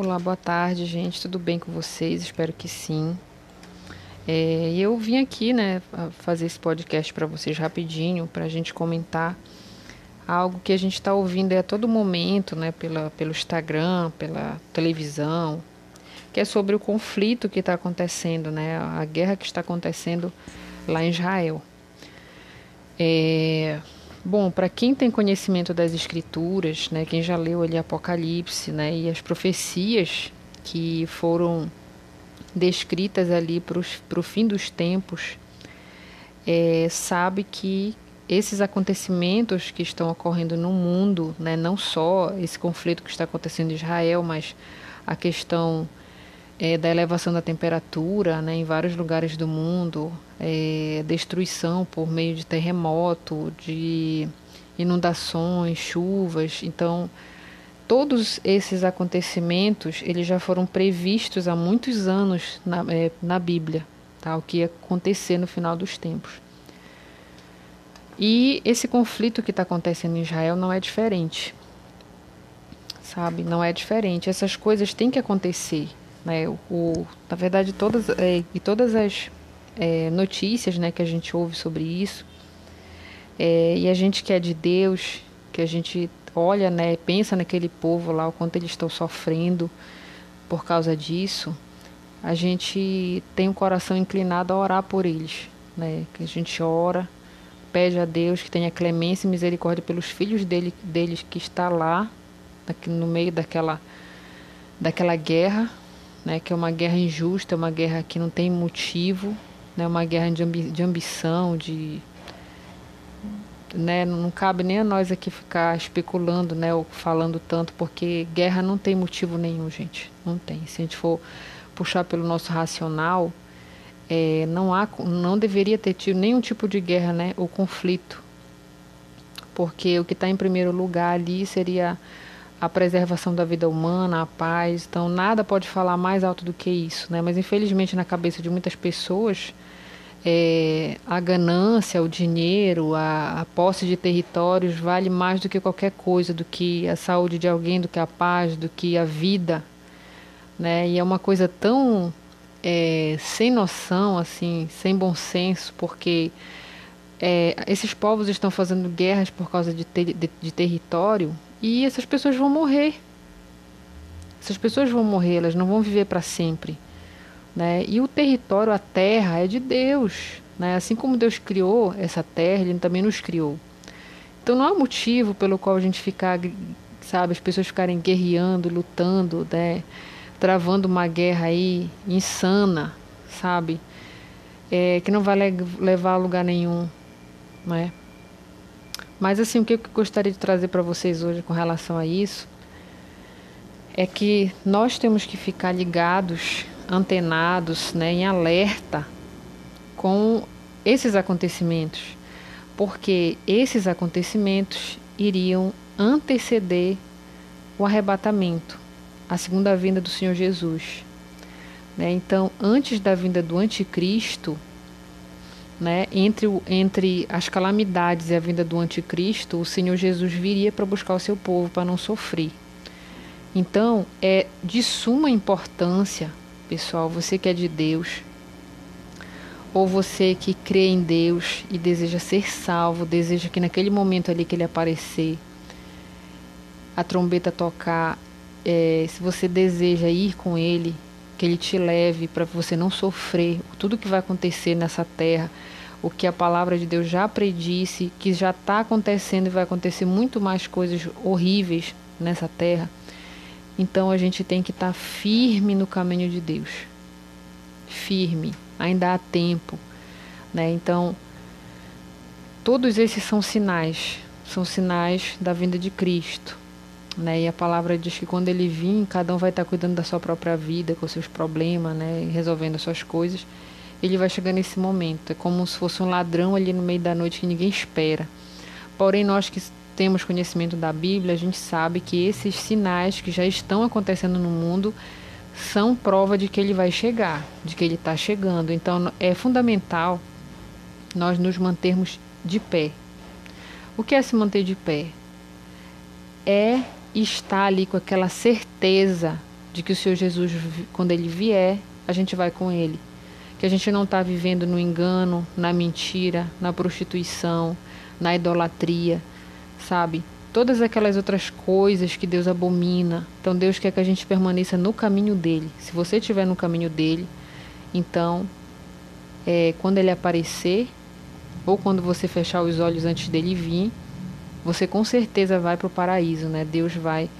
Olá, boa tarde, gente. Tudo bem com vocês? Espero que sim. É, eu vim aqui, né, fazer esse podcast para vocês rapidinho, para a gente comentar algo que a gente está ouvindo a todo momento, né, pela, pelo Instagram, pela televisão, que é sobre o conflito que está acontecendo, né, a guerra que está acontecendo lá em Israel. É, bom, para quem tem conhecimento das escrituras, né, quem já leu ali Apocalipse, né, e as profecias que foram descritas ali para o fim dos tempos, é, sabe que esses acontecimentos que estão ocorrendo no mundo, né, não só esse conflito que está acontecendo em Israel, mas a questão é, da elevação da temperatura né, em vários lugares do mundo, é, destruição por meio de terremoto, de inundações, chuvas. Então, todos esses acontecimentos eles já foram previstos há muitos anos na, é, na Bíblia, tá? o que ia acontecer no final dos tempos. E esse conflito que está acontecendo em Israel não é diferente, sabe? Não é diferente. Essas coisas têm que acontecer. Né? O, na verdade, todas, é, e todas as é, notícias né, que a gente ouve sobre isso, é, e a gente que é de Deus, que a gente olha, né, pensa naquele povo lá, o quanto eles estão sofrendo por causa disso, a gente tem o um coração inclinado a orar por eles, né? Que a gente ora, pede a Deus que tenha clemência e misericórdia pelos filhos dele, deles que está lá, no meio daquela, daquela guerra, né, que é uma guerra injusta, uma guerra que não tem motivo, né, uma guerra de, ambi de ambição, de né, não cabe nem a nós aqui ficar especulando, né, ou falando tanto, porque guerra não tem motivo nenhum, gente, não tem. Se a gente for puxar pelo nosso racional, é, não há, não deveria ter tido nenhum tipo de guerra, né, ou conflito, porque o que está em primeiro lugar ali seria a preservação da vida humana, a paz. Então, nada pode falar mais alto do que isso, né? Mas, infelizmente, na cabeça de muitas pessoas, é, a ganância, o dinheiro, a, a posse de territórios vale mais do que qualquer coisa, do que a saúde de alguém, do que a paz, do que a vida, né? E é uma coisa tão é, sem noção, assim, sem bom senso, porque é, esses povos estão fazendo guerras por causa de, ter, de, de território e essas pessoas vão morrer. Essas pessoas vão morrer, elas não vão viver para sempre. Né? E o território, a terra, é de Deus. Né? Assim como Deus criou essa terra, Ele também nos criou. Então não há motivo pelo qual a gente ficar, sabe, as pessoas ficarem guerreando, lutando, né? travando uma guerra aí insana, sabe? É, que não vai levar a lugar nenhum, né? Mas assim, o que eu gostaria de trazer para vocês hoje com relação a isso é que nós temos que ficar ligados, antenados, né, em alerta com esses acontecimentos, porque esses acontecimentos iriam anteceder o arrebatamento, a segunda vinda do Senhor Jesus. Né? Então, antes da vinda do anticristo, né, entre, o, entre as calamidades e a vinda do anticristo, o Senhor Jesus viria para buscar o seu povo para não sofrer. Então, é de suma importância, pessoal, você que é de Deus, ou você que crê em Deus e deseja ser salvo, deseja que naquele momento ali que ele aparecer, a trombeta tocar, é, se você deseja ir com ele, que ele te leve para você não sofrer tudo que vai acontecer nessa terra, o que a palavra de Deus já predisse, que já está acontecendo e vai acontecer muito mais coisas horríveis nessa terra. Então a gente tem que estar tá firme no caminho de Deus. Firme, ainda há tempo, né? Então todos esses são sinais, são sinais da vinda de Cristo. Né? E a palavra diz que quando ele vir, cada um vai estar cuidando da sua própria vida, com seus problemas, né? resolvendo as suas coisas. Ele vai chegar nesse momento. É como se fosse um ladrão ali no meio da noite que ninguém espera. Porém, nós que temos conhecimento da Bíblia, a gente sabe que esses sinais que já estão acontecendo no mundo são prova de que ele vai chegar, de que ele está chegando. Então, é fundamental nós nos mantermos de pé. O que é se manter de pé? É está ali com aquela certeza de que o Senhor Jesus, quando ele vier, a gente vai com ele. Que a gente não está vivendo no engano, na mentira, na prostituição, na idolatria, sabe? Todas aquelas outras coisas que Deus abomina. Então Deus quer que a gente permaneça no caminho dele. Se você estiver no caminho dele, então é, quando ele aparecer, ou quando você fechar os olhos antes dele vir, você com certeza vai para o paraíso, né? Deus vai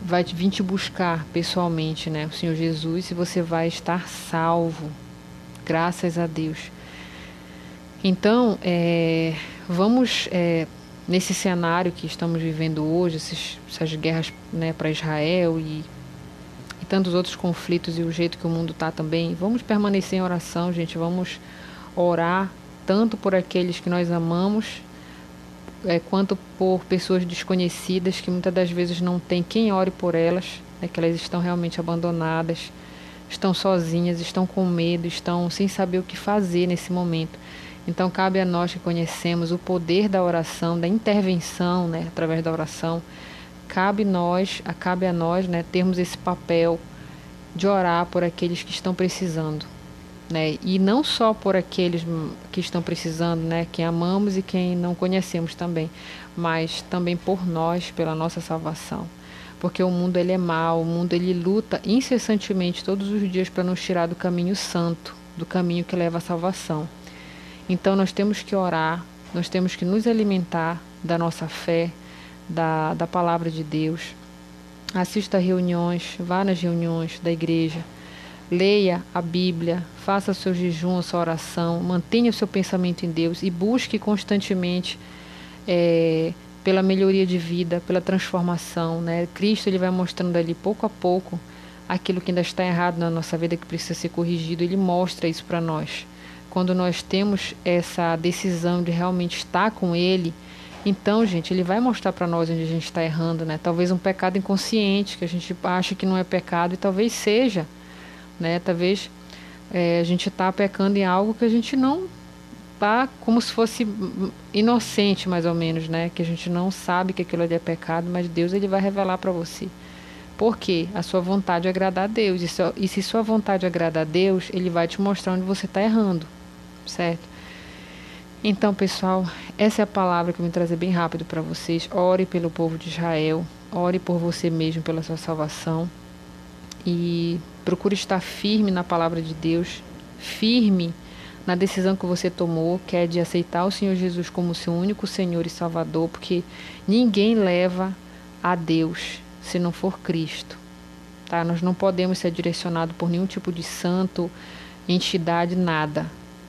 vai vir te buscar pessoalmente, né? O Senhor Jesus, e você vai estar salvo, graças a Deus. Então, é, vamos é, nesse cenário que estamos vivendo hoje, esses, essas guerras né, para Israel e, e tantos outros conflitos e o jeito que o mundo está também, vamos permanecer em oração, gente. Vamos orar tanto por aqueles que nós amamos é, quanto por pessoas desconhecidas que muitas das vezes não tem quem ore por elas, é que elas estão realmente abandonadas, estão sozinhas, estão com medo, estão sem saber o que fazer nesse momento. Então cabe a nós que conhecemos o poder da oração, da intervenção, né, através da oração, cabe nós, cabe a nós, né, termos esse papel de orar por aqueles que estão precisando né? E não só por aqueles que estão precisando, né? Quem amamos e quem não conhecemos também, mas também por nós, pela nossa salvação. Porque o mundo ele é mau, o mundo ele luta incessantemente todos os dias para nos tirar do caminho santo, do caminho que leva à salvação. Então nós temos que orar, nós temos que nos alimentar da nossa fé, da, da palavra de Deus. Assista a reuniões, vá nas reuniões da igreja Leia a Bíblia, faça seu jejum, sua oração, mantenha o seu pensamento em Deus e busque constantemente é, pela melhoria de vida, pela transformação. Né? Cristo ele vai mostrando ali pouco a pouco aquilo que ainda está errado na nossa vida, que precisa ser corrigido. Ele mostra isso para nós. Quando nós temos essa decisão de realmente estar com Ele, então, gente, Ele vai mostrar para nós onde a gente está errando. Né? Talvez um pecado inconsciente, que a gente acha que não é pecado, e talvez seja né? Talvez é, a gente está pecando em algo que a gente não está como se fosse inocente, mais ou menos, né? Que a gente não sabe que aquilo ali é pecado, mas Deus ele vai revelar para você. Porque a sua vontade é agradar a Deus. E, e se sua vontade é agradar a Deus, Ele vai te mostrar onde você está errando, certo? Então, pessoal, essa é a palavra que eu vim trazer bem rápido para vocês. Ore pelo povo de Israel, ore por você mesmo, pela sua salvação. E Procure estar firme na palavra de Deus, firme na decisão que você tomou, que é de aceitar o Senhor Jesus como seu único Senhor e Salvador, porque ninguém leva a Deus se não for Cristo. Tá? Nós não podemos ser direcionados por nenhum tipo de santo, entidade, nada.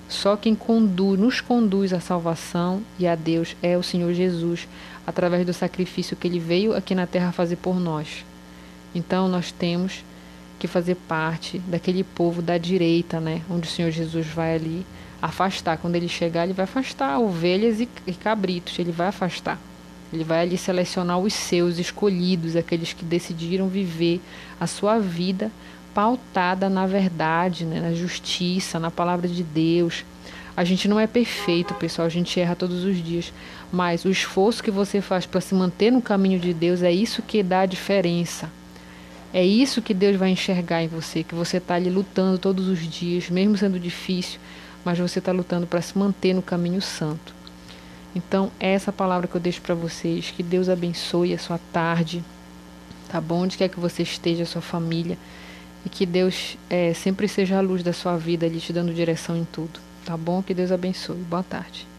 Só quem conduz, nos conduz à salvação e a Deus é o Senhor Jesus, através do sacrifício que ele veio aqui na terra fazer por nós. Então nós temos que fazer parte daquele povo da direita, né? Onde o Senhor Jesus vai ali afastar. Quando ele chegar, ele vai afastar ovelhas e, cabritos, ele vai afastar. Ele vai ali selecionar os seus escolhidos, aqueles que decidiram viver a sua vida pautada na verdade, né? na justiça, na palavra de Deus. A gente não é perfeito, pessoal, a gente erra todos os dias, mas o esforço que você faz para se manter no caminho de Deus é isso que dá a diferença. É isso que Deus vai enxergar em você, que você está ali lutando todos os dias, mesmo sendo difícil, mas você está lutando para se manter no caminho santo. Então, é essa palavra que eu deixo para vocês. Que Deus abençoe a sua tarde, tá bom? Onde quer que você esteja, a sua família. E que Deus é, sempre seja a luz da sua vida ali, te dando direção em tudo, tá bom? Que Deus abençoe. Boa tarde.